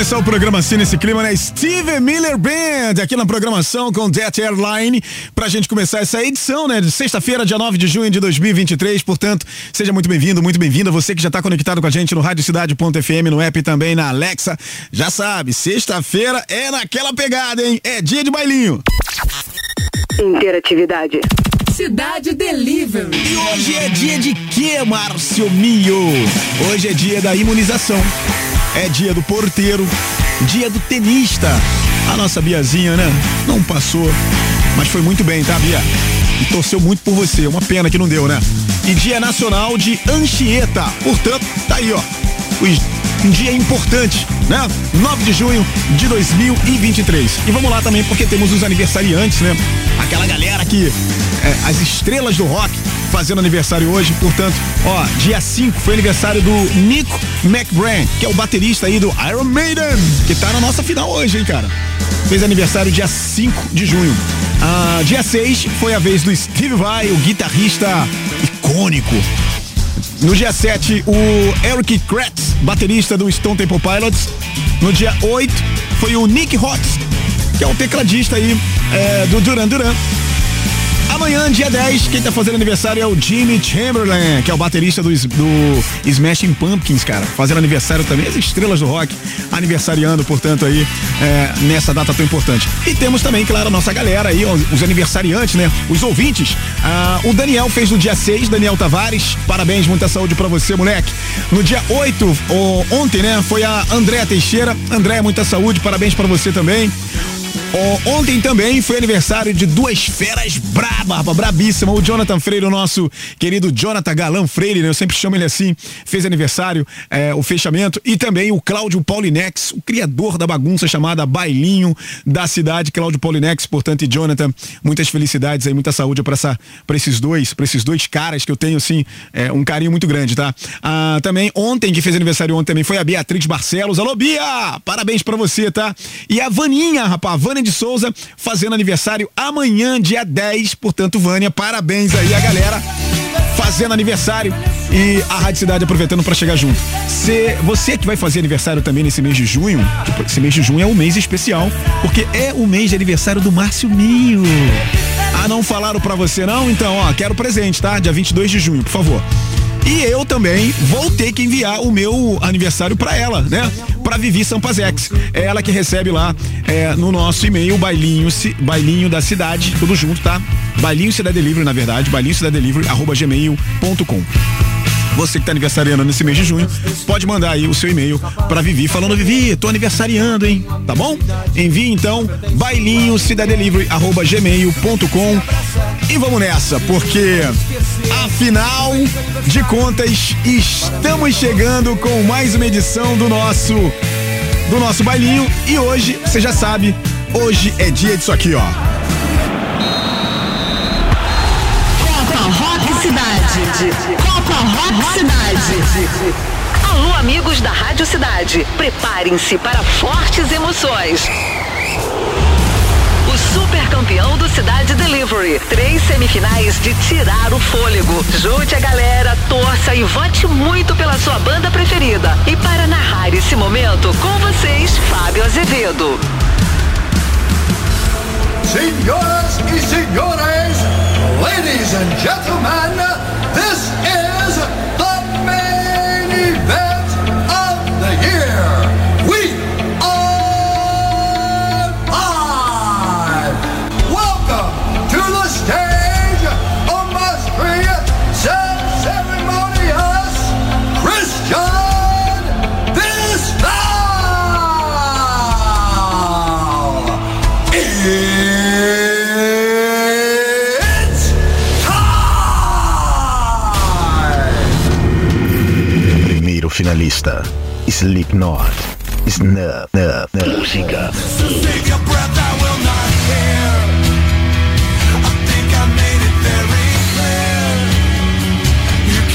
O programa assim nesse clima, né? Steve Miller Band aqui na programação com Jet Airline pra gente começar essa edição, né? De sexta-feira, dia 9 de junho de 2023. Portanto, seja muito bem-vindo, muito bem-vinda. Você que já tá conectado com a gente no radiocidade.fm, no app e também na Alexa. Já sabe, sexta-feira é naquela pegada, hein? É dia de bailinho. Interatividade. Cidade Delivery. E hoje é dia de quê, Márcio Mio? Hoje é dia da imunização. É dia do porteiro, dia do tenista, A nossa Biazinha, né? Não passou, mas foi muito bem, tá, Bia? E torceu muito por você. Uma pena que não deu, né? E Dia Nacional de Anchieta. Portanto, tá aí, ó. Um dia importante, né? 9 de junho de 2023. E vamos lá também, porque temos os aniversariantes, né? Aquela galera que. É, as estrelas do rock fazendo aniversário hoje, portanto, ó, dia 5 foi aniversário do Nico McBrain, que é o baterista aí do Iron Maiden, que tá na nossa final hoje, hein, cara. Fez aniversário dia 5 de junho. Ah, dia 6 foi a vez do Steve Vai, o guitarrista icônico. No dia 7, o Eric Kratz, baterista do Stone Temple Pilots. No dia 8, foi o Nick Hotz, que é o tecladista aí é, do Duran Duran. Amanhã, dia 10, quem tá fazendo aniversário é o Jimmy Chamberlain, que é o baterista do, do Smashing Pumpkins, cara. Fazendo aniversário também, as estrelas do rock, aniversariando, portanto, aí, é, nessa data tão importante. E temos também, claro, a nossa galera aí, os aniversariantes, né? Os ouvintes. Ah, o Daniel fez no dia 6, Daniel Tavares. Parabéns, muita saúde para você, moleque. No dia 8, o, ontem, né? Foi a Andréa Teixeira. Andréa, muita saúde, parabéns para você também. Oh, ontem também foi aniversário de duas feras braba, brabíssima. O Jonathan Freire, o nosso querido Jonathan Galã Freire, né? Eu sempre chamo ele assim, fez aniversário, é, o fechamento. E também o Cláudio Paulinex, o criador da bagunça chamada Bailinho da cidade, Cláudio Paulinex, portanto, e Jonathan, muitas felicidades aí, muita saúde para esses dois, para esses dois caras que eu tenho, assim, é, um carinho muito grande, tá? Ah, também, ontem, que fez aniversário ontem também, foi a Beatriz Barcelos. Alô, Bia! Parabéns para você, tá? E a Vaninha, rapaz, Vânia de Souza, fazendo aniversário amanhã, dia 10. Portanto, Vânia, parabéns aí a galera fazendo aniversário e a Rádio Cidade aproveitando para chegar junto. Se, você que vai fazer aniversário também nesse mês de junho, esse mês de junho é um mês especial, porque é o mês de aniversário do Márcio Mio. Ah, não falaram para você não? Então, ó, quero presente, tá? Dia 22 de junho, por favor. E eu também vou ter que enviar o meu aniversário para ela, né? Para Vivi Sampazex. É ela que recebe lá é, no nosso e-mail, bailinho, bailinho da cidade, tudo junto, tá? Bailinho Cidade Delivery, na verdade, bailinho cidade delivery, arroba gmail.com. Você que está aniversariando nesse mês de junho, pode mandar aí o seu e-mail para Vivi falando, Vivi, tô aniversariando, hein? Tá bom? Envie então bailinho gmail.com e vamos nessa, porque afinal de contas, estamos chegando com mais uma edição do nosso do nosso bailinho e hoje, você já sabe, hoje é dia disso aqui, ó. Copa Rock Cidade. Rock Cidade. Alô, amigos da Rádio Cidade. Preparem-se para fortes emoções. O super campeão do Cidade Delivery. Três semifinais de tirar o fôlego. Junte a galera, torça e vote muito pela sua banda preferida. E para narrar esse momento, com vocês, Fábio Azevedo. Senhoras e senhores, ladies and gentlemen, this is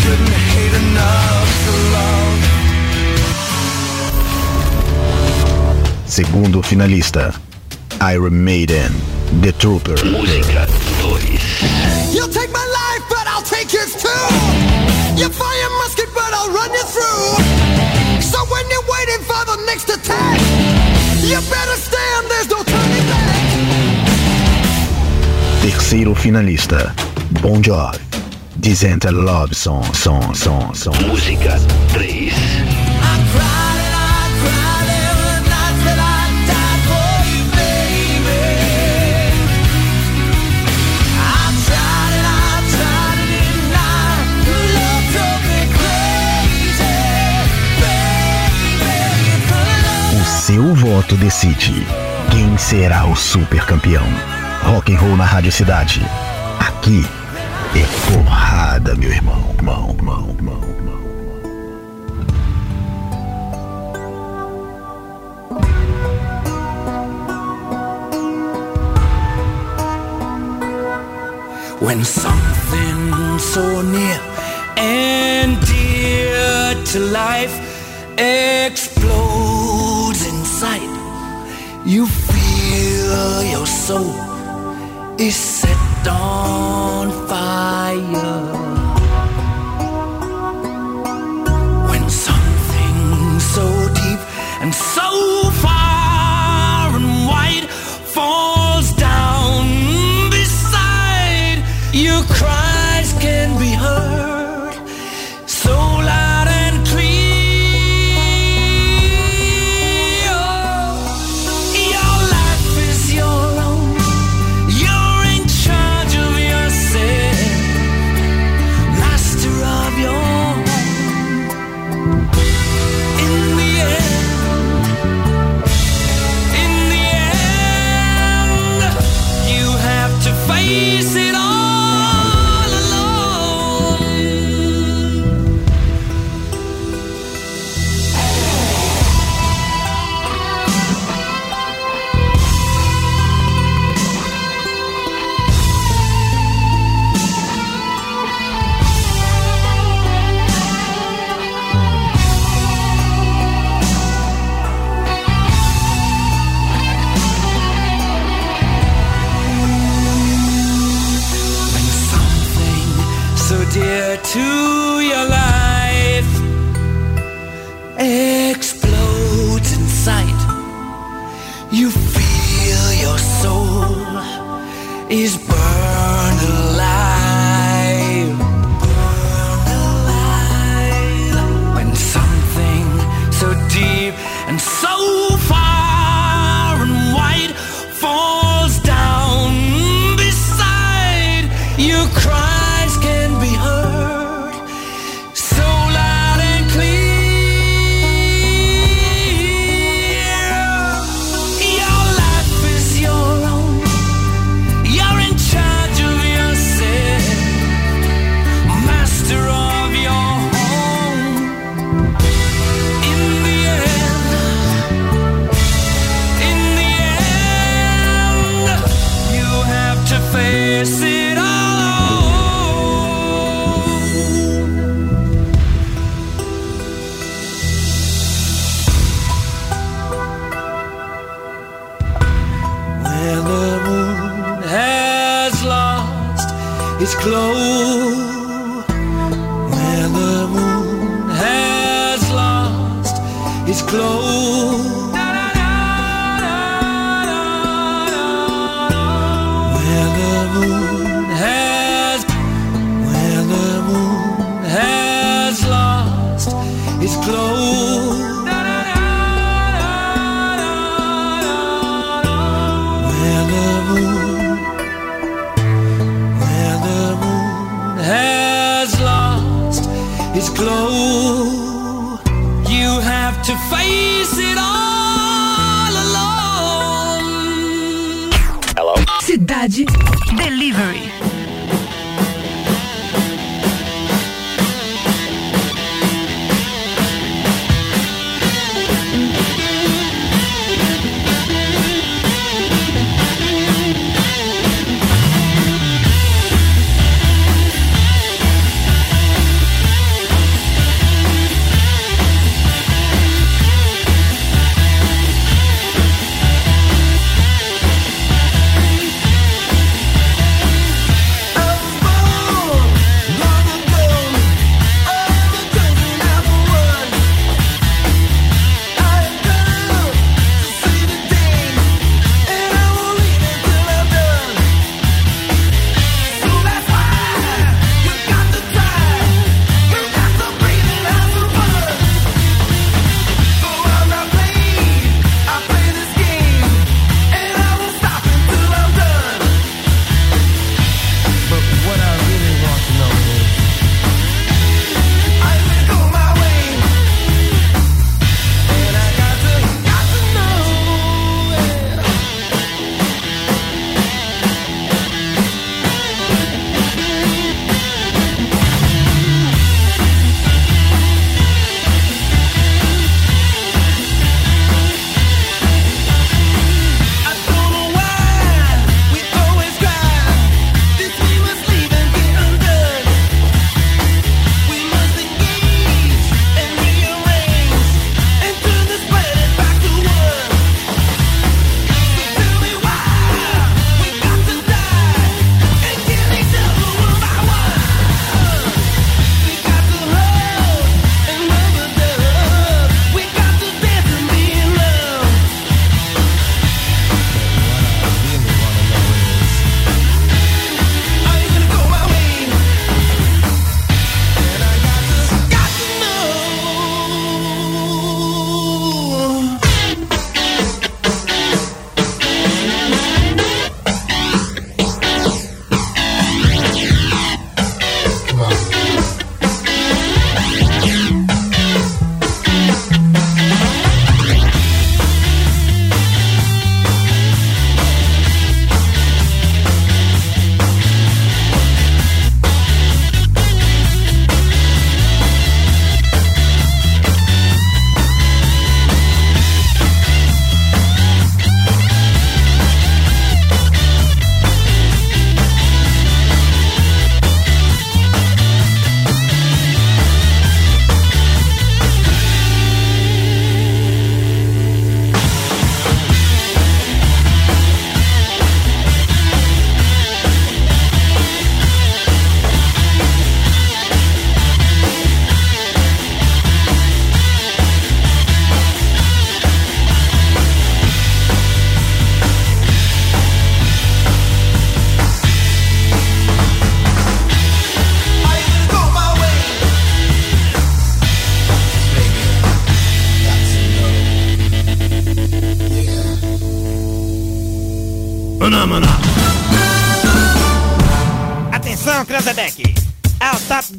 couldn't hate enough to love. Segundo finalista, Iron Maiden, The Trooper. Música 2. You'll take my life, but I'll take yours too. You fire the you better stand, there's no turning back. Terceiro finalista, Bon Jovi, Dizenta Love Song, Song, Song, Song. Música 3. voto decide quem será o super campeão. Rock and roll na Rádio Cidade. Aqui é porrada, meu irmão, irmão, irmão, irmão. irmão. when something so near and dear to life explodes. You feel your soul is set on fire.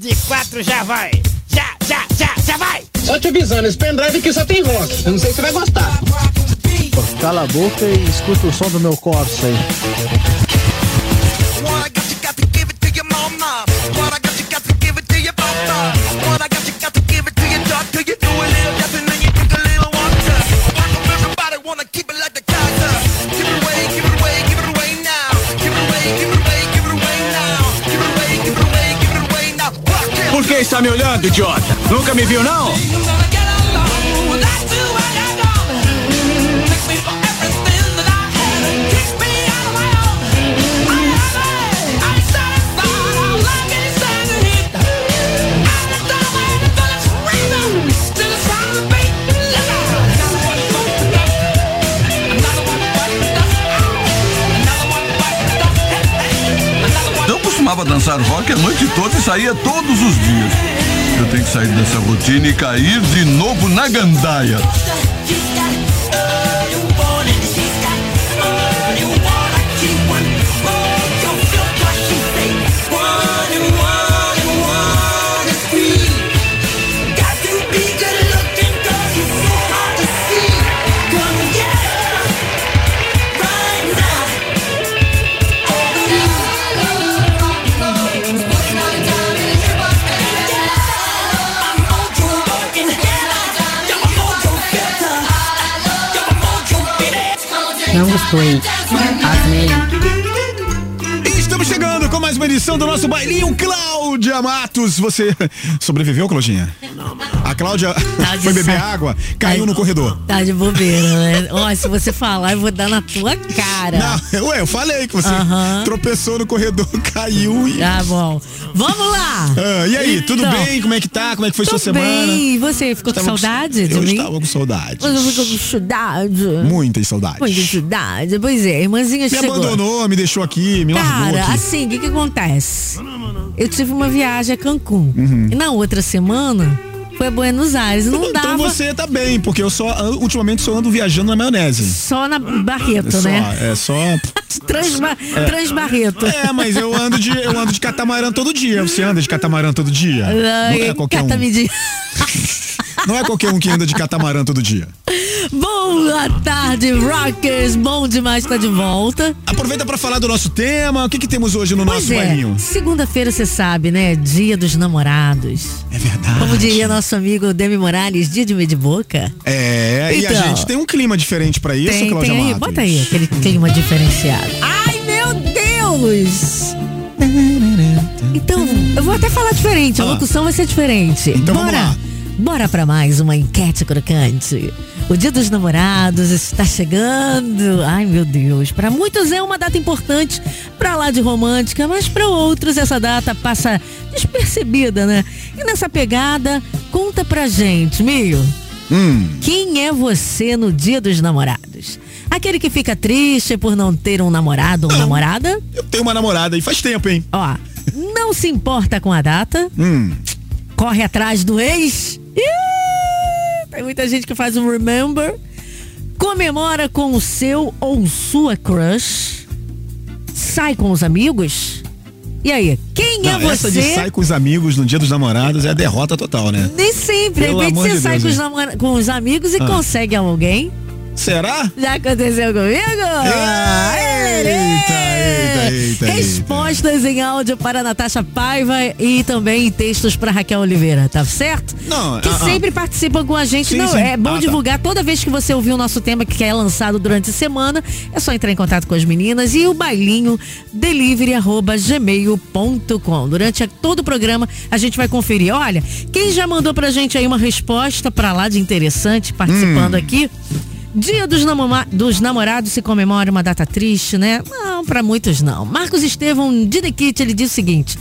De quatro já vai. Já, já, já, já vai. Só te avisando, esse pendrive aqui só tem rock. Eu não sei se você vai gostar. Cala a boca e escuta o som do meu Corsa aí. Está me olhando, idiota? Nunca me viu, não? Costumava dançar rock a noite toda e saía todos os dias. Eu tenho que sair dessa rotina e cair de novo na gandaia. E Estamos chegando com mais uma edição do nosso bailinho Cláudia Matos. Você sobreviveu, Claudinha? Cláudia Tá foi beber sa- água, caiu no corredor. Tá de bobeira, né? Ó, se você falar, eu vou dar na tua cara. Não, ué, eu falei que você Aham. tropeçou no corredor, caiu e. Tá bom. Vamos lá! Ah, e aí, tudo Então, bem? Como é que tá? Como é que foi Tô sua semana? bem. E você ficou com saudade de eu mim? estava com saudade. Você ficou com saudade? Muitas saudades. Muita saudade. Pois é, irmãzinha Me chegou. abandonou, me deixou aqui, me largou Cara, assim, o que que acontece? Eu tive uma viagem a Cancún. Uhum. E na outra semana foi Buenos Aires. Não dava Então você tá bem, porque eu só ultimamente só ando viajando na maionese. só na Barreto, só, né? É só. Transba É. Transbarreto. É, mas eu ando de eu ando de catamarã todo dia. Você anda de catamarã todo dia? Não é qualquer um. Não é qualquer um que anda de catamarã todo dia. Boa tarde, Rockers. Bom demais estar de volta. Aproveita pra falar do nosso tema. O que que temos hoje no Pois nosso é, bailinho? segunda-feira você sabe, né? Dia dos namorados. É verdade. Como diria nosso amigo Demi Morales, dia de meio de boca. É, e a Então. gente tem um clima diferente pra isso, tem, Cláudia tem aí, bota aí aquele clima diferenciado. Ai, meu Deus! Então, eu vou até falar diferente, a locução vai ser diferente. Então vamos bora, lá. Bora pra mais uma enquete crocante. O Dia dos Namorados está chegando. Ai, meu Deus. Para muitos é uma data importante, pra lá de romântica, mas para outros essa data passa despercebida, né? E nessa pegada, conta pra gente, Mio. Hum. Quem é você no Dia dos Namorados? Aquele que fica triste por não ter um namorado ou namorada? Eu tenho uma namorada e faz tempo, hein? Ó, não se importa com a data? Hum. Corre atrás do ex? Ih, tem muita gente que faz um remember. Comemora com o seu ou sua crush? Sai com os amigos? E aí, quem Não, é você? Essa de sai com os amigos no dia dos namorados é derrota total, né? Nem sempre. De Pelo repente você de sai Deus, com os, com os amigos e Ah. consegue alguém. Será? Já aconteceu comigo? Eita, eita, eita, Respostas em áudio para Natasha Paiva e também textos para Raquel Oliveira, tá certo? Não, que ah, ah. sempre participam com a gente. Sim, Não, sim. é bom Ah, tá. divulgar toda vez que você ouvir o nosso tema que é lançado durante a semana. É só entrar em contato com as meninas e o bailinho delivery arroba gmail.com. Durante todo o programa a gente vai conferir. Olha, quem já mandou pra gente aí uma resposta pra lá de interessante participando Hum. aqui. Dia dos, dos namorados se comemora uma data triste, né? Não, pra muitos não. Marcos Estevão Dinekit, ele diz o seguinte: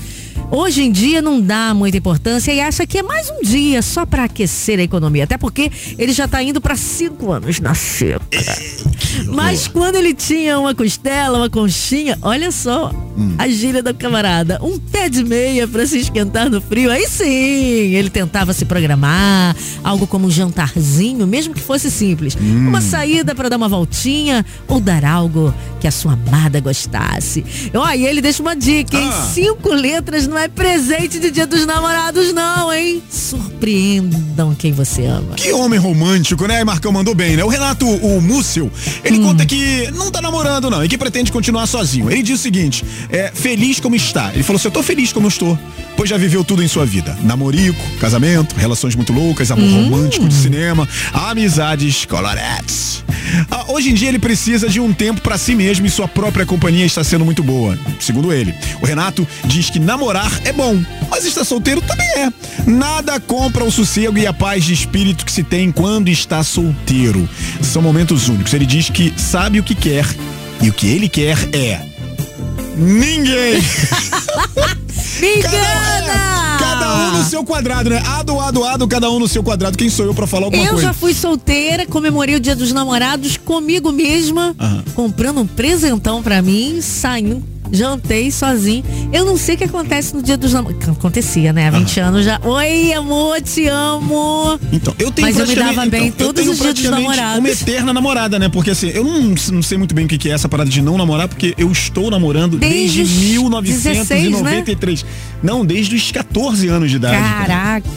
Hoje em dia não dá muita importância e acha que é mais um dia só pra aquecer a economia. Até porque ele já tá indo pra cinco anos na seca. Mas quando ele tinha uma costela, uma conchinha, olha só a gíria da camarada. Um pé de meia pra se esquentar no frio. Aí sim, ele tentava se programar, algo como um jantarzinho, mesmo que fosse simples. Uma saída pra dar uma voltinha ou dar algo que a sua amada gostasse. Ó, e ele deixa uma dica, hein? Ah. Cinco letras não é presente de dia dos namorados, não, hein? Surpreendam quem você ama. Que homem romântico, né? Marcão mandou bem, né? O Renato, o Múcio, ele conta que não tá namorando, não, e que pretende continuar sozinho. Ele diz o seguinte: é feliz como está. Ele falou assim: eu tô feliz como eu estou, pois já viveu tudo em sua vida: namorico, casamento, relações muito loucas, amor romântico de cinema, amizades coloretes. Ah, hoje em dia ele precisa de um tempo pra si mesmo e sua própria companhia está sendo muito boa, segundo ele. O Renato diz que namorar é bom, mas estar solteiro também é. Nada compra o sossego e a paz de espírito que se tem quando está solteiro. São momentos únicos. Ele diz que sabe o que quer e o que ele quer é ninguém. Cada, cada um no seu quadrado, né? Ado, ado, ado, cada um no seu quadrado. Quem sou eu pra falar alguma Eu coisa? já fui solteira, comemorei o dia dos namorados comigo mesma, Aham. comprando um presentão pra mim, saindo, jantei sozinho. Eu não sei o que acontece no dia dos namorados. Acontecia, né? Há 20 anos já. Oi, amor, te amo. Então, eu tenho Mas eu me dava bem então, todos os dias dos namorados. Uma eterna namorada, né? Porque assim, eu não, não sei muito bem o que, é essa parada de não namorar, porque eu estou namorando desde, Desde os 1993. Não, desde os 14 anos de idade. cara. Caraca.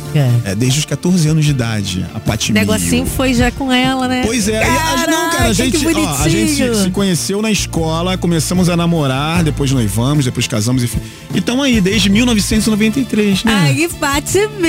É, desde os 14 anos de idade, a Pati O negocinho foi já com ela, né? Pois é, e a- não, cara, a gente, ó, a gente se conheceu na escola, começamos a namorar, depois noivamos, depois casamos, enfim. E estamos aí desde 1993, né? Ai, que Pati mil,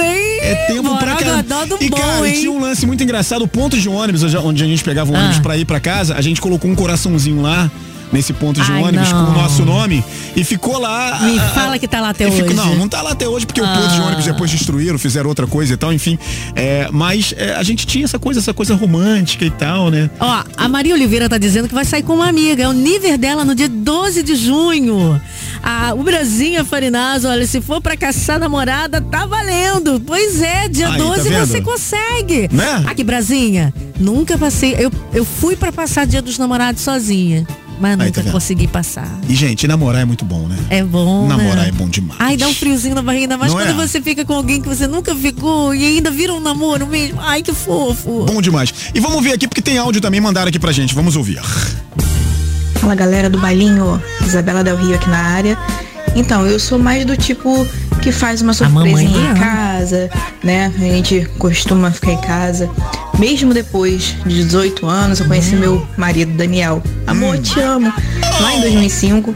hein? É tempo pra caramba. caramba. do E bom, cara, hein? tinha um lance muito engraçado, o ponto de ônibus, onde- onde a gente pegava o ônibus Ah. pra ir pra casa, a gente colocou um coraçãozinho lá nesse ponto de Ai, ônibus não. com o nosso nome e ficou lá. Me ah, fala que tá lá até ficou- hoje. não, não tá lá até hoje porque o ponto de Ah. ônibus depois destruíram, fizeram outra coisa e tal, enfim. É, mas é, a gente tinha essa coisa, essa coisa romântica e tal, né? Ó, a Maria Oliveira tá dizendo que vai sair com uma amiga. É o nível dela no dia 12 de junho. Ah, o Brasinha Farinazzo, olha, se for pra caçar namorada, tá valendo. Pois é, dia Aí, tá 12 vendo? você consegue. Né? Aqui, Brasinha, nunca passei. Eu, eu fui pra passar dia dos namorados sozinha, mas Aí, tá nunca vendo? consegui passar. E, gente, namorar é muito bom, né? É bom. Namorar né? é bom demais. Ai, dá um friozinho na barriga, Não quando é? você fica com alguém que você nunca ficou e ainda vira um namoro mesmo. Ai, que fofo. Bom demais. E vamos ver aqui, porque tem áudio também, mandaram aqui pra gente. Vamos ouvir. Fala galera do bailinho, Isabela Del Rio aqui na área. Então, eu sou mais do tipo que faz uma surpresinha em casa, né? A gente costuma ficar em casa. Mesmo depois de 18 anos, eu conheci meu marido Daniel. Amor, te amo. Lá em 2005.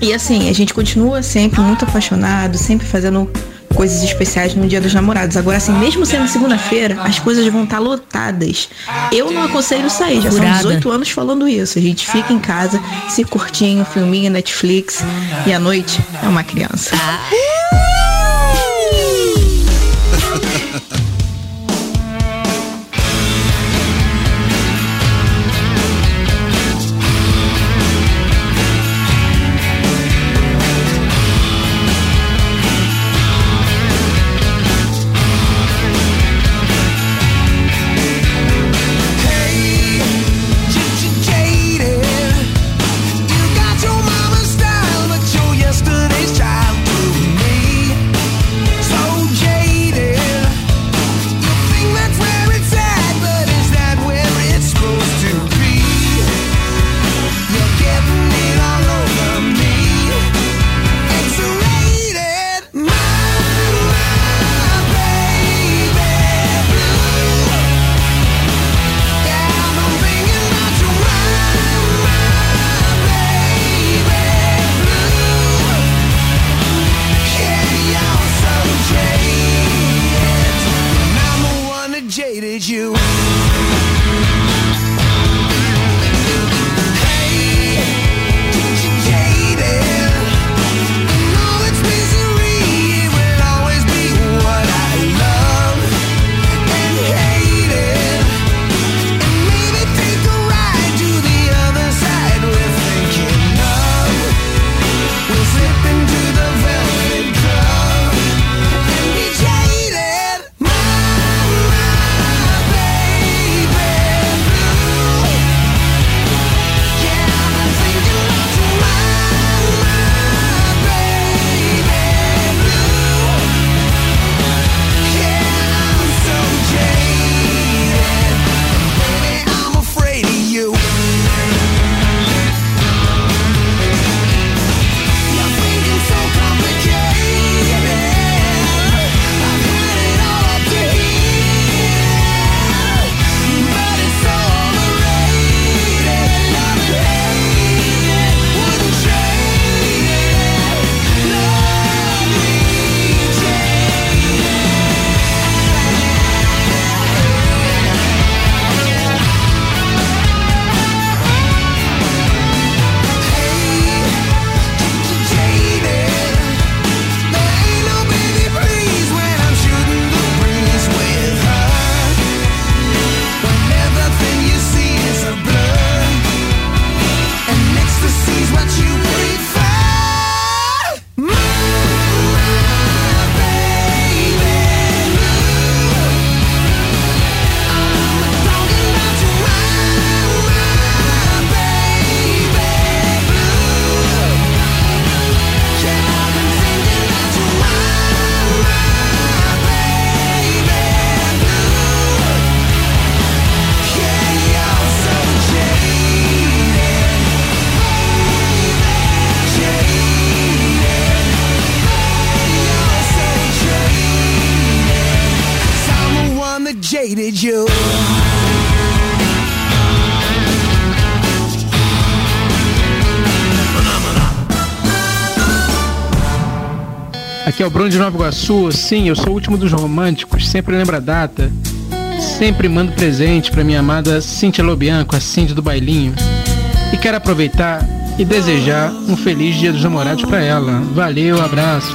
E assim, a gente continua sempre muito apaixonado, sempre fazendo coisas especiais no Dia dos Namorados. Agora, assim, mesmo sendo segunda-feira, as coisas vão estar lotadas. Eu não aconselho sair, já Furada. são 18 anos falando isso. A gente fica em casa, se curtindo, filminho, Netflix, e à noite é uma criança. Yesterday's Bruno de Nova Iguaçu, sim, eu sou o último dos românticos, sempre lembra a data. Sempre mando presente para minha amada Cintia Lobianco, a Cintia do Bailinho. E quero aproveitar e desejar um feliz Dia dos Namorados para ela. Valeu, abraço.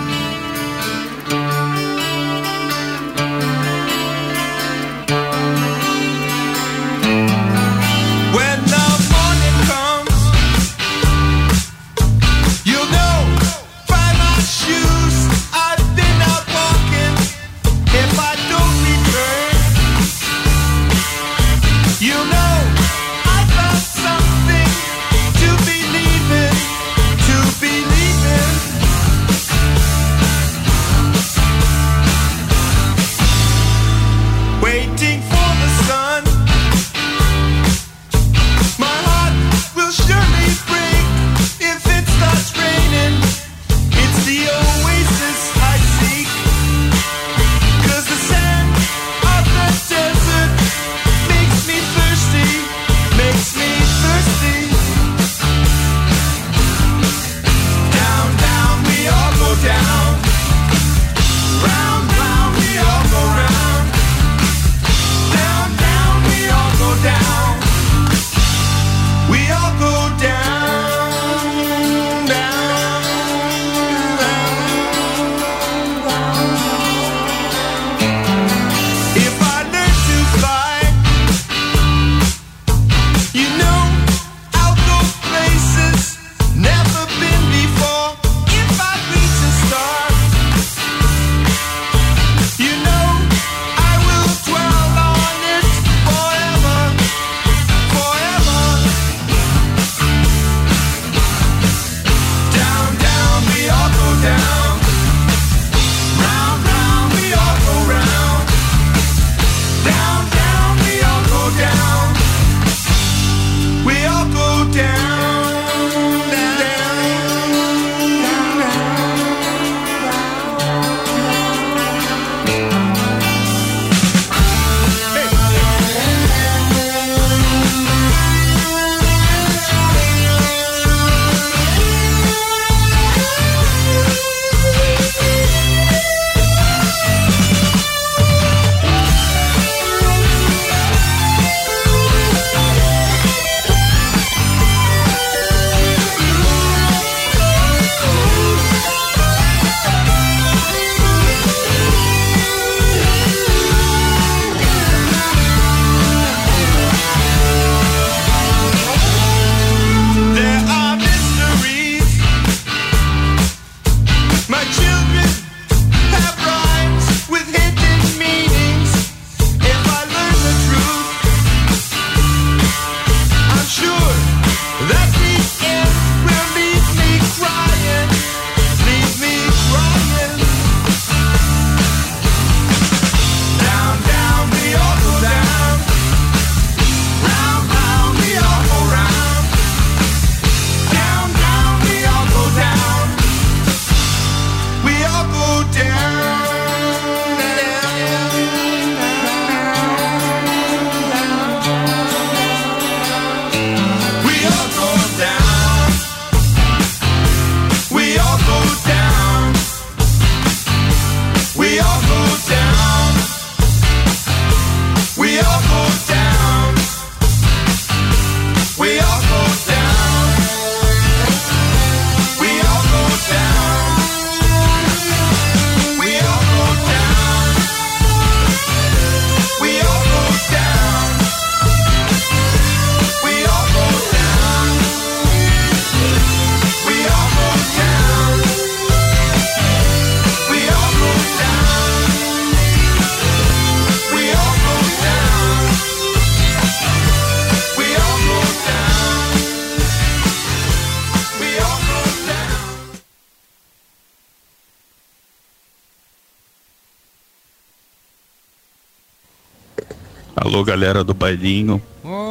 galera do Bailinho,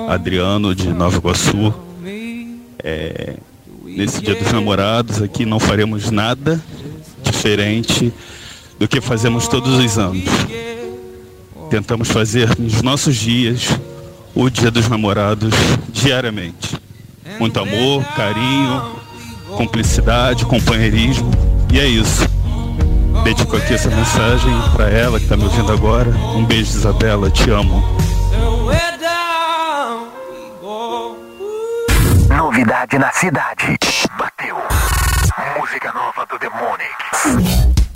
Adriano de Nova Iguaçu. É, nesse dia dos namorados aqui não faremos nada diferente do que fazemos todos os anos. Tentamos fazer nos nossos dias o dia dos namorados diariamente. Muito amor, carinho, cumplicidade, companheirismo. E é isso. Dedico aqui essa mensagem para ela que está me ouvindo agora. Um beijo, Isabela. Te amo. Novidade na cidade. Bateu. Música nova do Demonic.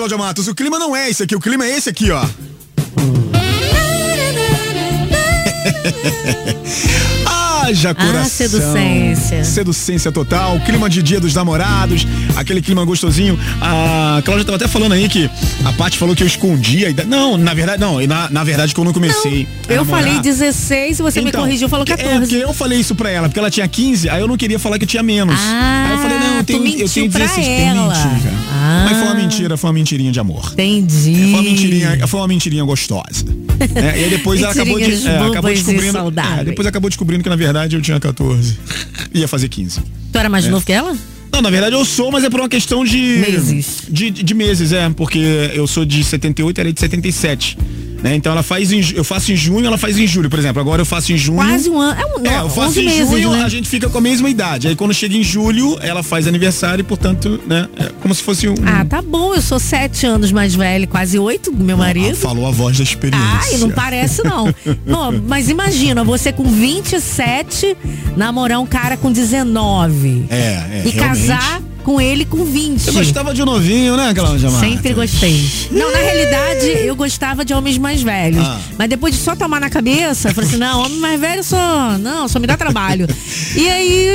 Cláudia Matos, o clima não é esse aqui, o clima é esse aqui, ó. Haja coração. seducência. Seducência total, clima de dia dos namorados, aquele clima gostosinho. A Cláudia tava até falando aí que a Paty falou que eu escondia. a idade. Não, na verdade, não. Na, na verdade, quando eu comecei. a Eu namorar- falei 16 e você me Então, corrigiu, falou É, 14. porque eu falei isso pra ela, porque ela tinha 15, aí eu não queria falar que eu tinha menos. Ah, aí eu falei, não, eu tu tenho, eu tenho pra 16, tem ela. mentira. Ah. Mas foi uma mentira, foi uma mentirinha de amor. Entendi. Foi uma mentirinha, foi uma mentirinha gostosa. É, e aí depois ela acabou de, é, acabou descobrindo. é, depois acabou descobrindo que na verdade eu tinha 14. Ia fazer 15. Tu era mais É. novo que ela? Não, na verdade eu sou, mas é por uma questão de. Meses. De, de meses, é. Porque eu sou de 78 e ela é de 77. Né? Então ela faz em, eu faço em junho, ela faz em julho, por exemplo. Agora eu faço em junho. Quase um ano. É, um, É, eu faço 11 em meses, junho, né? a gente fica com a mesma idade. Aí quando chega em julho, ela faz aniversário e, portanto, né? É como se fosse um. Ah, tá bom, eu sou sete anos mais velho, quase oito meu marido. Falou a voz da experiência. Ai, não parece não. Bom, mas imagina, você com 27, namorar um cara com 19. É, é. e realmente. casar com ele com 20. Você gostava de novinho, né, Cláudia? Sempre gostei. Não, na realidade, eu gostava de homens mais velhos. Ah. Mas depois de só tomar na cabeça, eu falei assim, não, homem mais velho só. Não, só me dá trabalho. E aí,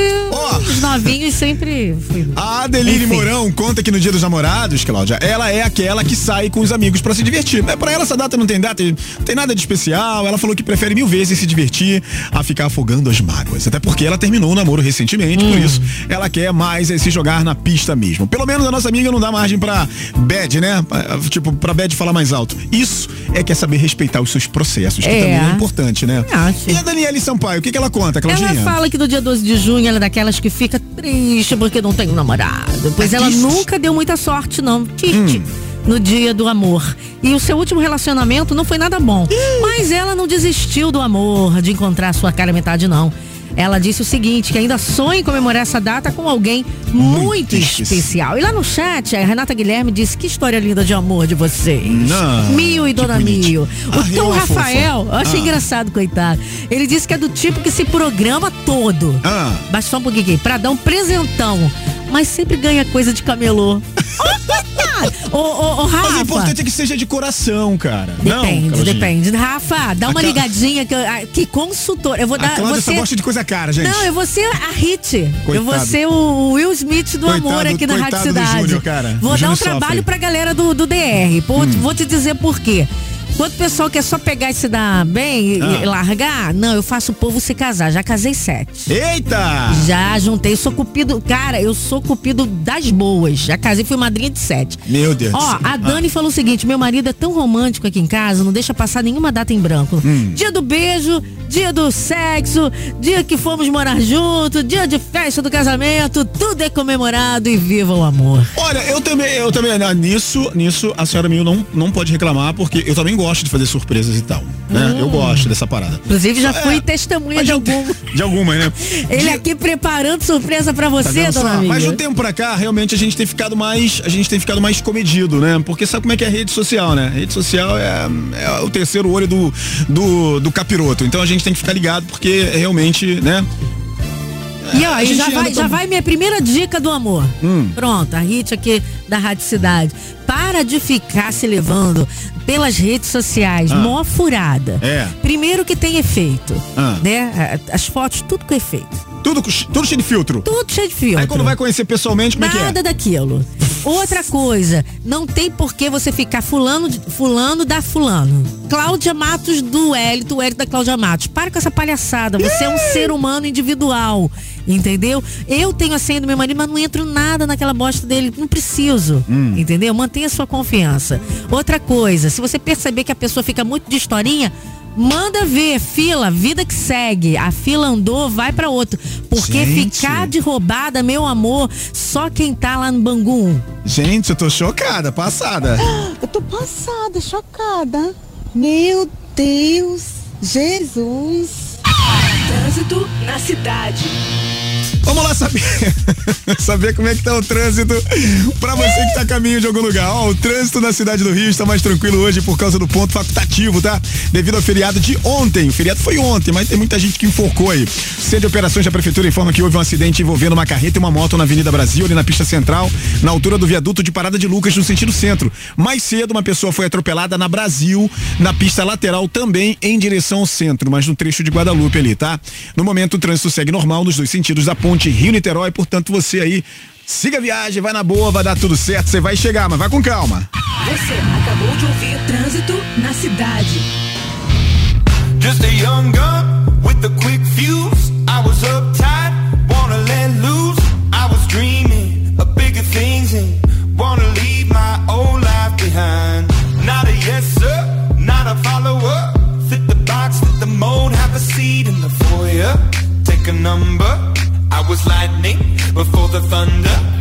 os novinhos sempre. Fui... A Adeline Enfim. Mourão conta que no dia dos namorados, Cláudia, ela é aquela que sai com os amigos pra se divertir. Né? Pra ela essa data não tem data, não tem nada de especial. Ela falou que prefere mil vezes se divertir a ficar afogando as mágoas. Até porque ela terminou o namoro recentemente, por isso ela quer mais é se jogar na pista mesmo. Pelo menos a nossa amiga não dá margem pra bad, né? Tipo, pra bad falar mais alto. Isso é que é saber respeitar os seus processos, que É. também é importante, né? Acho. E a Daniele Sampaio, o que, que ela conta, Claudinha? Ela fala que no dia 12 de junho ela é daquelas que fica triste porque não tem um namorado. Pois ela Triste? nunca deu muita sorte, não. Tite. No dia do amor. E o seu último relacionamento não foi nada bom. Mas ela não desistiu do amor, de encontrar a sua cara metade, não. Ela disse o seguinte, que ainda sonha em comemorar essa data com alguém muito, especial. E lá no chat, a Renata Guilherme disse que história linda de amor de vocês. Não, Mil e Dona Mil. Ah, O Tom ela é fofa. Rafael, eu achei Ah. engraçado, coitado. Ele disse que é do tipo que se programa todo. Ah. Basta só um pouquinho pra dar um presentão. Mas sempre ganha coisa de camelô. Ô, ô, ô, Rafa. Mas o importante é que seja de coração, cara. não, Depende, Claudinha. depende. Rafa, dá A uma ligadinha que, eu- que consultor. Eu vou A dar. Cláudia você... só gosta de coisa cara, gente. Não, eu vou ser a Hit. Eu Coitado. vou ser o Will Smith do Coitado- amor aqui na Rádio Cidade. Júnior, cara. Vou O dar um trabalho sofre. pra galera do, do DR. Pô, Hum. Vou te dizer por quê. Quando o pessoal quer só pegar e se dar bem e, Ah. e largar, não, eu faço o povo se casar. Já casei sete. Eita! Já juntei, sou cupido. Cara, eu sou cupido das boas. Já casei, fui madrinha de sete. Meu Deus. Ó, a Dani falou o seguinte: meu marido é tão romântico aqui em casa, não deixa passar nenhuma data em branco. Hum. Dia do beijo, dia do sexo, dia que fomos morar juntos, dia de festa do casamento, tudo é comemorado e viva o amor. Olha, eu também, eu também, nisso, nisso a senhora Mil não, não pode reclamar, porque eu também gosto de fazer surpresas e tal, né? Hum. Eu gosto dessa parada. Inclusive, já É, fui testemunha mas de um algum. De algumas, né? Ele aqui preparando surpresa pra Tá você, só? dona amiga. Mas de um tempo pra cá, realmente a gente tem ficado mais, a gente tem ficado mais comedido, né? Porque sabe como é que é a rede social, né? A rede social é, é o terceiro olho do, do, do capiroto. Então a gente tem que ficar ligado, porque realmente, né? E ó, e já vai, já vai minha primeira dica do amor. Hum. Pronto, a Hit aqui da Rádio Cidade. Para de ficar se levando pelas redes sociais, Ah. mó furada. É. Primeiro que tem efeito, Ah. né? As fotos, tudo com efeito. Tudo, tudo cheio de filtro. Tudo cheio de filtro. Aí quando vai conhecer pessoalmente, como é que Nada é? daquilo. Outra coisa, não tem por que você ficar fulano, fulano da fulano. Cláudia Matos do Hélito, o Hélito da Cláudia Matos. Para com essa palhaçada. Você é um ser humano individual. Entendeu? Eu tenho a senha do meu marido, mas não entro nada naquela bosta dele. Não preciso. Hum. Entendeu? Mantenha sua confiança. Outra coisa, se você perceber que a pessoa fica muito de historinha, Manda ver, fila, vida que segue. A fila andou, vai pra outro. Porque Gente. ficar de roubada, meu amor, só quem tá lá no Bangu. Gente, eu tô chocada, passada. Eu tô passada, chocada. Meu Deus, Jesus. Trânsito na cidade. Vamos lá saber, saber como é que tá o trânsito pra você que tá a caminho de algum lugar. Ó, o trânsito na cidade do Rio está mais tranquilo hoje por causa do ponto facultativo, tá? Devido ao feriado de ontem. O feriado foi ontem, mas tem muita gente que enfocou aí. Centro de Operações da Prefeitura informa que houve um acidente envolvendo uma carreta e uma moto na Avenida Brasil, ali na pista central, na altura do viaduto de Parada de Lucas, no sentido centro. Mais cedo, uma pessoa foi atropelada na Brasil, na pista lateral também em direção ao centro, mas no trecho de Guadalupe ali, tá? No momento, o trânsito segue normal nos dois sentidos da ponte Rio-Niterói, portanto, você aí siga a viagem, vai na boa, vai dar tudo certo, você vai chegar, mas vai com calma. Você acabou de ouvir Trânsito na Cidade. Just a young gun with a quick fuse. I was uptight, wanna let loose. I was dreaming of bigger things and wanna leave my old life behind. Not a yes sir, not a follower. Fit the box, fit the mold, have a seat in the foyer. Take a number. Was lightning before the. Thunder,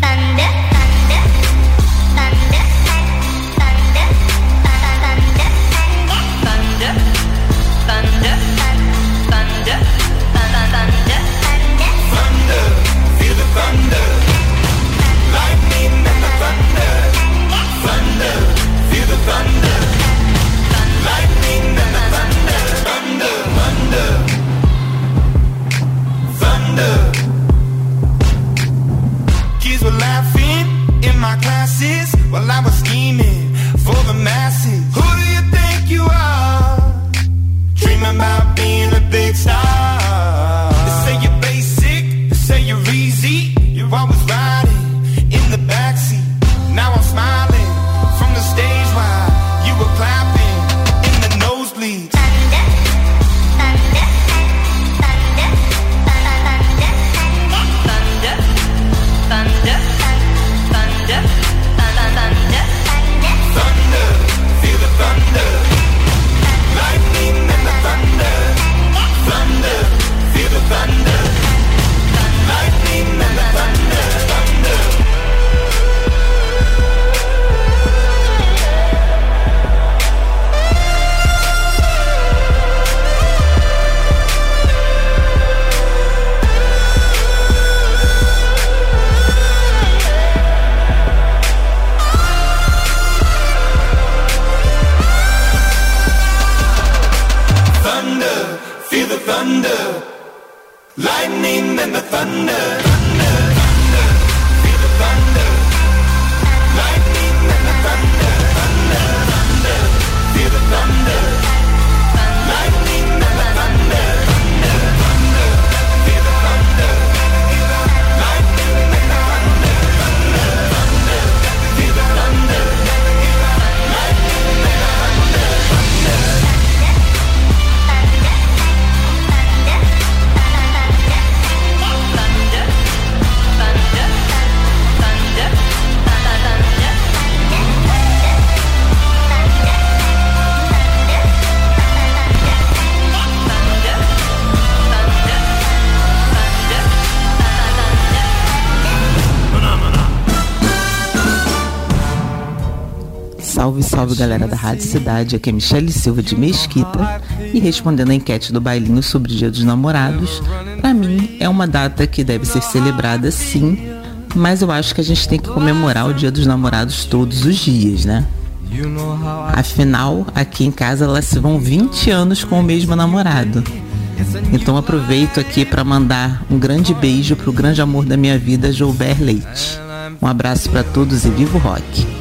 galera da Rádio Cidade, aqui é Michele Silva de Mesquita e respondendo a enquete do bailinho sobre o Dia dos Namorados, pra mim é uma data que deve ser celebrada sim, mas eu acho que a gente tem que comemorar o Dia dos Namorados todos os dias, né? Afinal, aqui em casa elas se vão 20 anos com o mesmo namorado. Então aproveito aqui para mandar um grande beijo pro grande amor da minha vida, Joubert Leite. Um abraço para todos e viva o rock!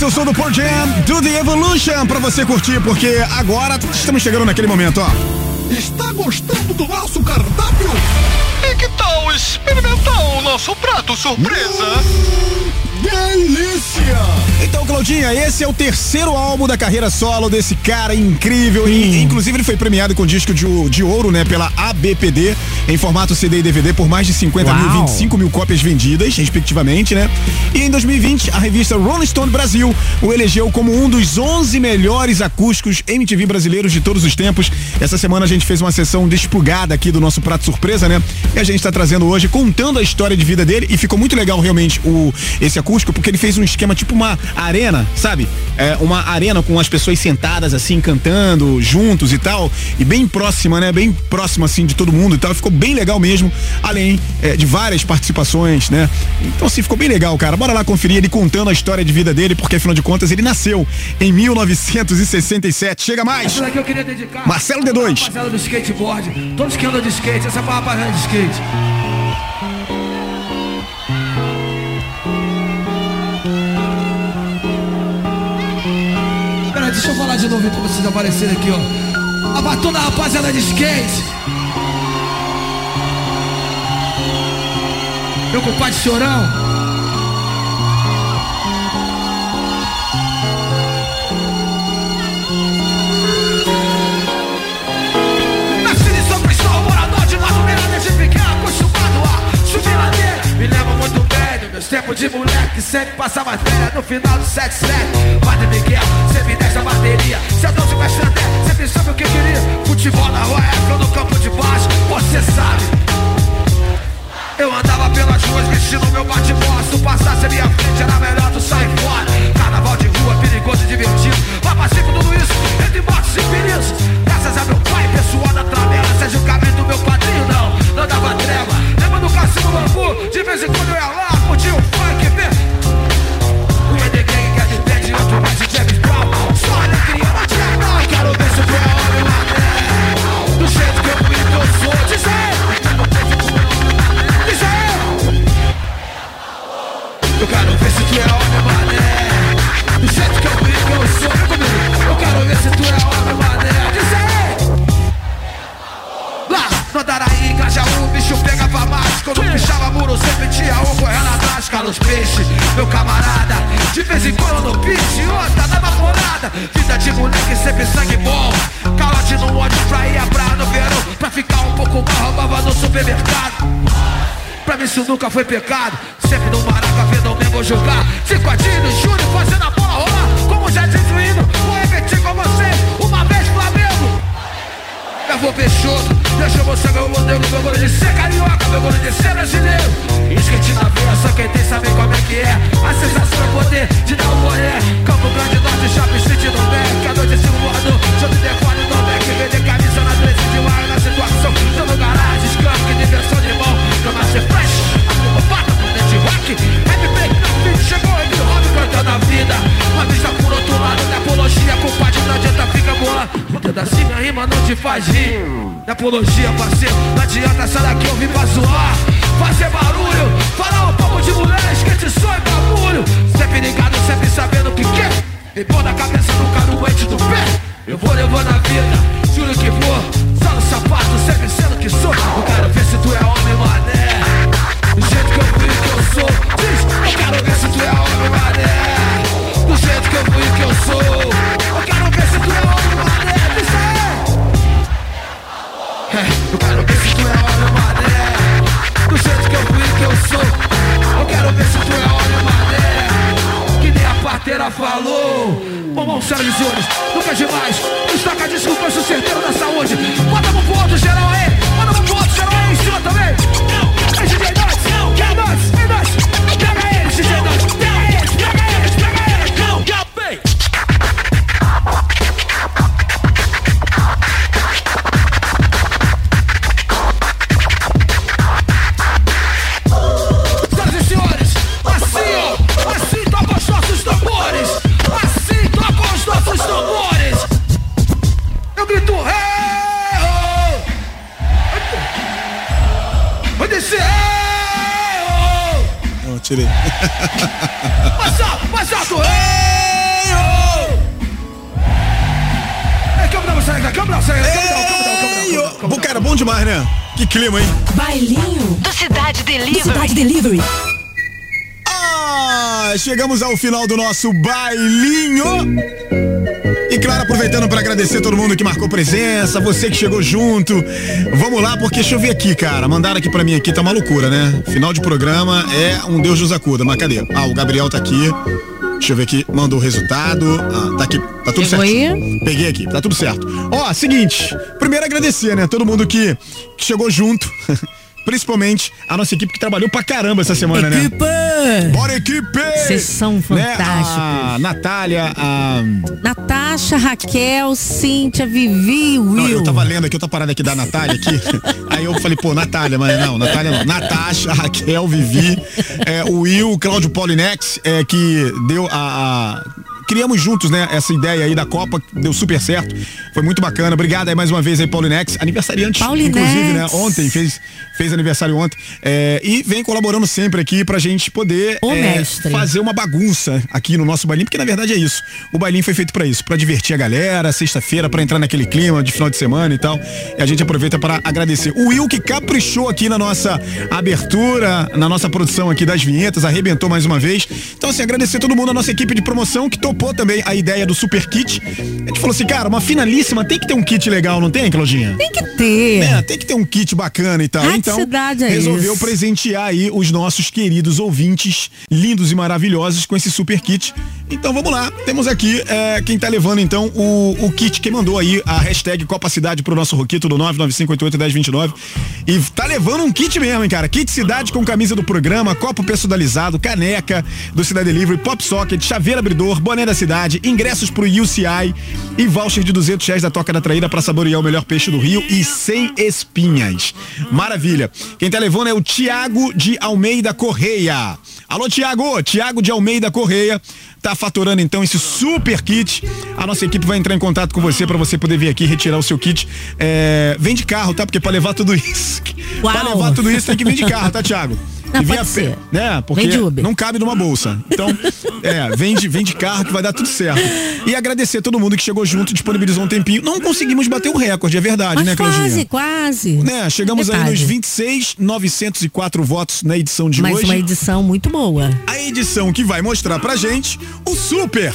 Esse é o som do Pearl Jam, Do The Evolution, pra você curtir, porque agora estamos chegando naquele momento, ó. Está gostando do nosso cardápio? E que tal experimentar o nosso prato surpresa? Delícia! Então, Claudinha, esse é o terceiro álbum da carreira solo desse cara incrível. E, inclusive, ele foi premiado com disco de, de ouro, né, pela ABPD, em formato CD e DVD, por mais de 50 mil, Uau. 25 mil cópias vendidas, respectivamente, né? E em 2020, a revista Rolling Stone Brasil o elegeu como um dos 11 melhores acústicos MTV brasileiros de todos os tempos. Essa semana a gente fez uma sessão despugada aqui do nosso prato surpresa, né? E a gente está trazendo hoje, contando a história de vida dele. E ficou muito legal, realmente, o, esse acústico, porque ele fez um esquema tipo uma arena, sabe? É, uma arena com as pessoas sentadas, assim, cantando, juntos e tal. E bem próxima, né? Bem próxima, assim, de todo mundo e tal. Ficou bem legal mesmo, além é, de várias participações, né? Então, assim, ficou bem legal, cara. Bora lá conferir ele contando a história de vida dele, porque afinal de contas ele nasceu em 1967. Chega mais! Essa daqui eu queria dedicar. Marcelo D2. Rapaziada do skateboard. Todos que andam de skate. Essa é rapaziada de skate. Deixa eu falar de novo pra vocês aparecerem aqui, ó. A rapaziada de skate. Meu compadre chorão. Tempos de moleque, sempre passava férias no final do 77. Padre Miguel, sempre nessa bateria. Se eu não tivesse até, sempre soube o que queria. Futebol na rua, época no campo de baixo, você sabe. Eu andava pelas ruas vestindo meu bate-bola Se tu passasse à minha frente era melhor tu sair fora Carnaval de rua, perigoso e divertido Mas passei por tudo isso, entre mortes e perigos Graças a meu pai, pessoal da travela Sérgio Camento, meu padrinho, não, não dava treva Do Cassino Bambu? De vez em quando eu ia lá, curtia o funk, Quando pichava muro, sempre tinha um correndo atrás Carlos Peixe, meu camarada De vez em quando no pitch, outra na vaporada Vida de moleque, sempre sangue bom. Calote no ódio pra ir à praia no verão. Pra ficar um pouco mais, roubava no supermercado. Pra mim isso nunca foi pecado. Sempre no Maraca vendo o Mengo jogar. Cinquadinho, Júnior fazendo a bola rolar. Como já disse o hino, vou repetir com vocês Uma vez Flamengo. Eu vou Peixoto, deixa você meu modelo Meu gosto de ser carioca, meu gosto de ser brasileiro. Skate na veia, só quem tem sabe como é que é. A sensação é poder de dar um olé Campo Grande Norte, Shopping City no Beck A noite se voando, sob decone no Beck Vender camisa na 13 de maio na situação. Tô no garagem, skunk, diversão de mão. Cama ser fresh, a bata pro net rock Rap break, não, vídeo chegou, hip hop cantando a vida. Uma vista por da apologia Compadre, não adianta ficar bola Um pedacinho a rima não te faz rir. Apologia, parceiro, não adianta sair daqui ouvir pra zoar. Fazer barulho, falar um pouco de mulher Esquece só e bagulho Sempre ligado, sempre sabendo o que quer. E pôr na cabeça do caruete do pé chegamos ao final do nosso bailinho. E claro, aproveitando para agradecer todo mundo que marcou presença, você que chegou junto. Vamos lá, porque deixa eu ver aqui, cara. Mandaram aqui pra mim aqui, tá uma loucura, né? Final de programa é um Deus nos acuda, mas cadê? Ah, o Gabriel tá aqui. Deixa eu ver aqui, mandou o resultado. Ah, tá aqui, tá tudo certo. Peguei aqui, tá tudo certo. Ó, seguinte, primeiro agradecer, né? Todo mundo que, que chegou junto. Principalmente a nossa equipe que trabalhou pra caramba essa semana, Equipe! né? Bora, equipe! Vocês são Né? fantásticos. A Natália, a. Natasha, Raquel, Cíntia, Vivi, Will. Não, eu tava lendo aqui, eu tô parado aqui da Natália aqui. Aí eu falei, pô, Natália, mas não, Natália não. Natasha, Raquel, Vivi, é, o Will, Cláudio Polinex, é, que deu a. a- Criamos juntos, né, essa ideia aí da Copa, deu super certo. Foi muito bacana. Obrigado aí mais uma vez aí, Paulinex. Aniversariante, Paulinex. inclusive, né? Ontem, fez, fez aniversário ontem. É, e vem colaborando sempre aqui pra gente poder é, fazer uma bagunça aqui no nosso bailinho, porque na verdade é isso. O bailinho foi feito pra isso, pra divertir a galera, sexta-feira, pra entrar naquele clima de final de semana e tal. E a gente aproveita pra agradecer. O Will que caprichou aqui na nossa abertura, na nossa produção aqui das vinhetas, arrebentou mais uma vez. Então, assim, agradecer todo mundo, a nossa equipe de promoção que topou também a ideia do Super Kit. A gente falou assim, cara, uma finalíssima tem que ter um kit legal, não tem, Claudinha? Tem que ter. É, tem que ter um kit bacana e tal. Então, é resolveu isso. presentear aí os nossos queridos ouvintes, lindos e maravilhosos, com esse super kit. Então vamos lá, temos aqui é, quem tá levando então o, o kit, quem mandou aí a hashtag Copa Cidade pro nosso Roquito do 995881029. E tá levando um kit mesmo, hein, cara? Kit Cidade com camisa do programa, copo personalizado, caneca do Cidade Delivery, pop socket, chaveiro abridor, boné da cidade, ingressos pro UCI e voucher de 200 reais da Toca da Traída pra saborear o melhor peixe do Rio e sem espinhas. Maravilha. Quem tá levando é o Tiago de Almeida Correia. Alô, Tiago! Tiago de Almeida Correia tá faturando então esse super kit. A nossa equipe vai entrar em contato com você pra você poder vir aqui retirar o seu kit. É, vem de carro, tá? Porque pra levar tudo isso, pra Uau. levar tudo isso tem que vir de carro, tá, Tiago? Não, E vem a pé, né? Porque não cabe numa bolsa. Então, é, vem de, vem de carro que vai dar tudo certo. E agradecer todo mundo que chegou junto, disponibilizou um tempinho. Não conseguimos bater o recorde, é verdade, Mas né, quase, Claudinha? quase. Né, chegamos aí Metade. nos 26, 904 votos na edição de Mais hoje. uma edição muito boa. A edição que vai mostrar pra gente o super,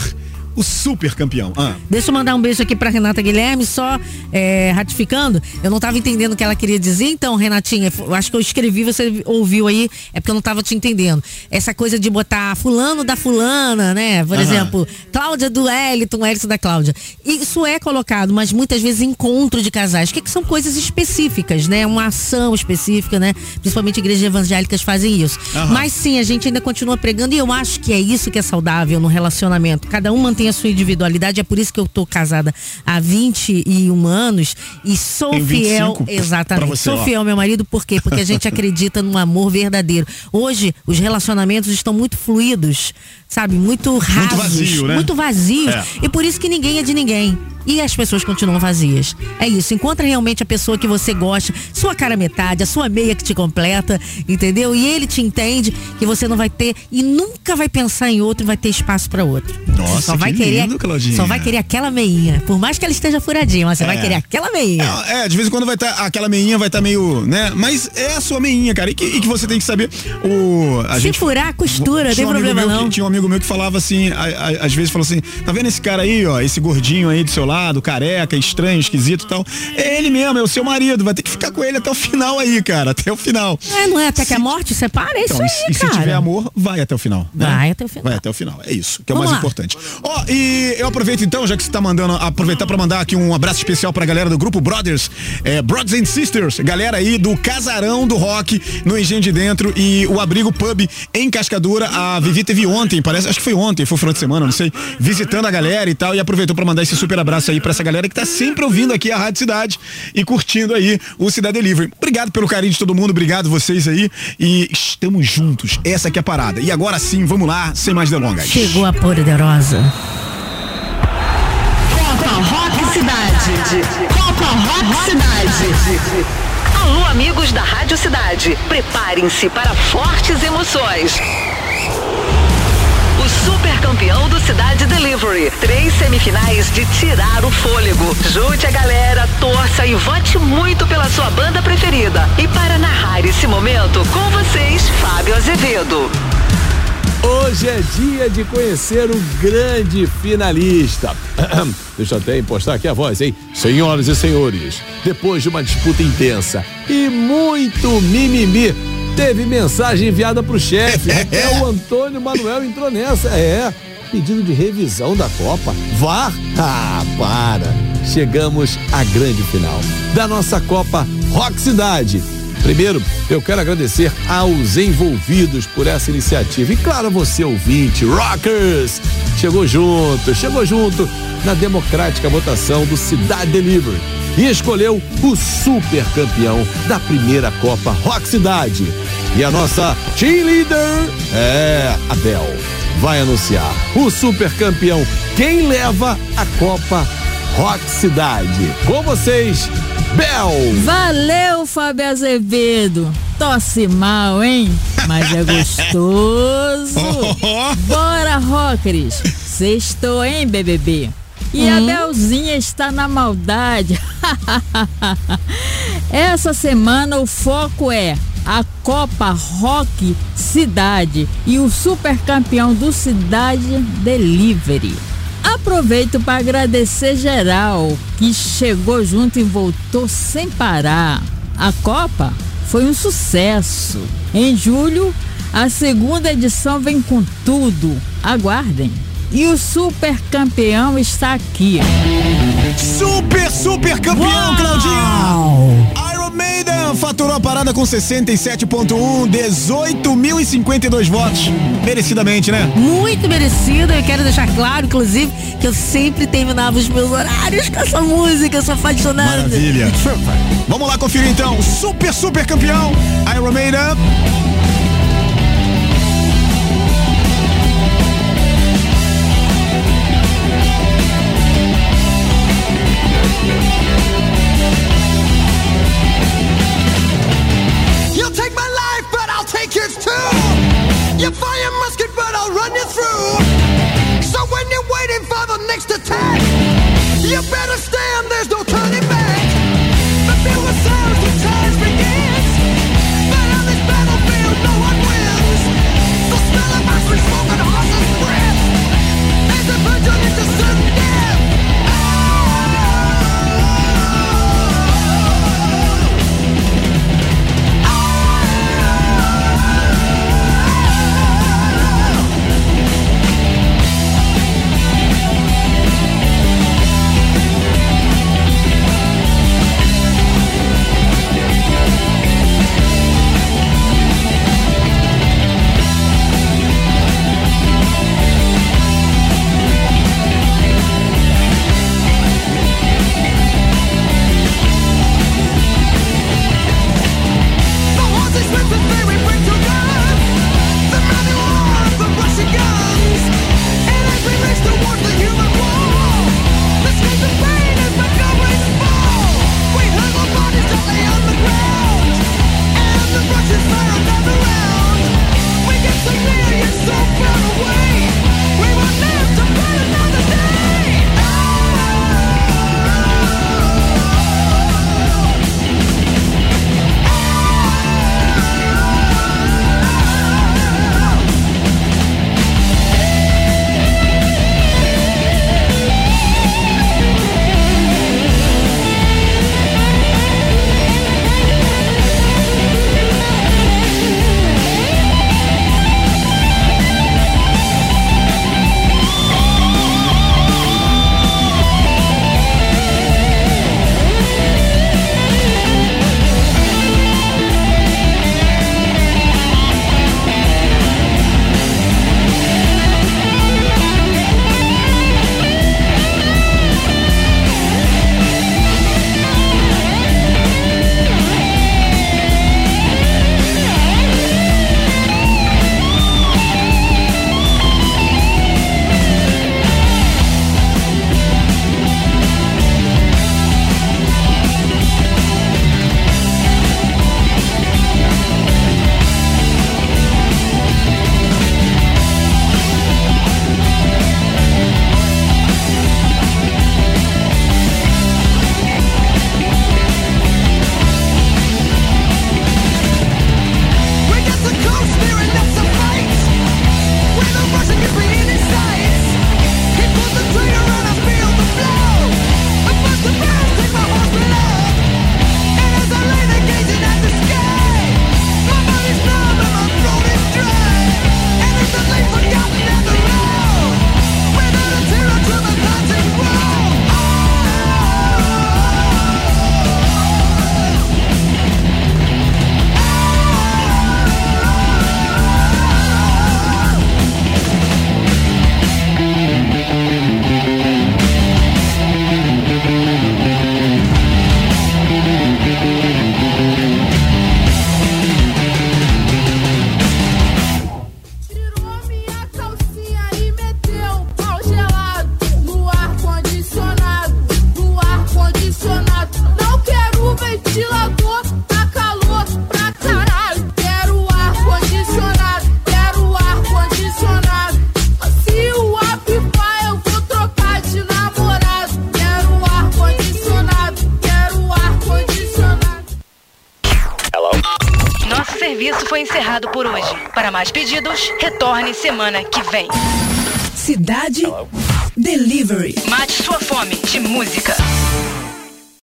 o super campeão. Ah. Deixa eu mandar um beijo aqui pra Renata Guilherme, só é, ratificando. Eu não tava entendendo o que ela queria dizer, então, Renatinha, acho que eu escrevi, você ouviu aí, é porque eu não tava te entendendo. Essa coisa de botar fulano da fulana, né? Por Aham. exemplo, Cláudia do Wellington, Wellington da Cláudia. Isso é colocado, mas muitas vezes encontro de casais, que, que são coisas específicas, né? Uma ação específica, né? Principalmente igrejas evangélicas fazem isso. Aham. Mas sim, a gente ainda continua pregando e eu acho que é isso que é saudável no relacionamento. Cada um mantém a sua individualidade, é por isso que eu tô casada há 21 anos e sou Tem 25 fiel. Exatamente. você, sou ó. fiel ao meu marido, por quê? Porque a gente acredita no amor verdadeiro. Hoje, os relacionamentos estão muito fluidos, sabe? Muito rasos. vazio, né? Muito vazios. É. E por isso que ninguém é de ninguém. E as pessoas continuam vazias. É isso. Encontra realmente a pessoa que você gosta, sua cara metade, a sua meia que te completa, entendeu? E ele te entende que você não vai ter e nunca vai pensar em outro e vai ter espaço para outro. Nossa, Você só vai que querer, lindo, Claudinha. só vai querer aquela meinha. Por mais que ela esteja furadinha, mas você vai É. querer aquela meinha. É, de vez em quando vai estar aquela meinha vai estar meio, né? Mas é a sua meinha, cara. E que, e que você tem que saber o a Se gente furar, costura, tinha tem problema meu que- não. tinha um amigo meu que falava assim, a- a- às vezes falou assim: "Tá vendo esse cara aí, ó, esse gordinho aí do seu lado, careca, estranho, esquisito e tal? É ele mesmo, é o seu marido, vai ter que ficar com ele até o final aí, cara, até o final." É, não é até que a morte separa? É isso Então, e, aí, e se cara. tiver amor, vai até o final. né? Vai até o final. Vai até o final. É isso, que é o Vamos mais lá. importante. Ó, e eu aproveito então, já que você tá mandando, aproveitar pra mandar aqui um abraço especial pra galera do grupo Brothers, é, Brothers and Sisters, galera aí do Casarão do Rock no Engenho de Dentro e o Abrigo Pub em Cascadura. A Vivi teve ontem, parece, acho que foi ontem, foi final de semana, não sei, visitando a galera e tal, e aproveitou pra mandar esse super abraço aí pra essa galera que tá sempre ouvindo aqui a Rádio Cidade e curtindo aí o Cidade Delivery. Obrigado pelo carinho de todo mundo, obrigado vocês aí e estamos juntos. Essa aqui é a parada. E agora sim, vamos lá, sem mais delongas. Chegou a poderosa. Copa Rock Cidade. Copa Rock Cidade. Alô, amigos da Rádio Cidade. Preparem-se para fortes emoções. Super campeão do Cidade Delivery. Três semifinais de tirar o fôlego. Junte a galera, torça e vote muito pela sua banda preferida. E para narrar esse momento, com vocês, Fábio Azevedo. Hoje é dia de conhecer o grande finalista. Deixa eu até impostar aqui a voz, hein? Senhoras e senhores, depois de uma disputa intensa e muito mimimi, teve mensagem enviada pro chefe. Até o Antônio Manuel entrou nessa. É, pedido de revisão da Copa. VAR? Ah, para. Chegamos à grande final da nossa Copa Rock Cidade. Primeiro, eu quero agradecer aos envolvidos por essa iniciativa. E claro, você ouvinte, Rockers! Chegou junto, chegou junto na democrática votação do Cidade Delivery e escolheu o super campeão da primeira Copa Rock Cidade. E a nossa cheerleader é a Bel. Vai anunciar o super campeão, quem leva a Copa Rock Cidade. Com vocês, Bel. Valeu, Fábio Azevedo. Tosse mal, hein? Mas é gostoso. Bora, rockers. Sextou, hein, BBB? E a Belzinha está na maldade. Essa semana o foco é a Copa Rock Cidade e o super campeão do Cidade Delivery. Aproveito para agradecer geral que chegou junto e voltou sem parar. A Copa foi um sucesso. Em julho, a segunda edição vem com tudo. Aguardem. E o super campeão está aqui. Super, super campeão, Claudinho! Iron Maiden faturou a parada com 67.1, 18.052 votos. Merecidamente, né? Muito merecido. Eu quero deixar claro, inclusive, que eu sempre terminava os meus horários com essa música. Eu sou apaixonada. Maravilha. Vamos lá conferir então. Super, super campeão, Iron Maiden. Semana que vem. Cidade Delivery. Mate sua fome de música.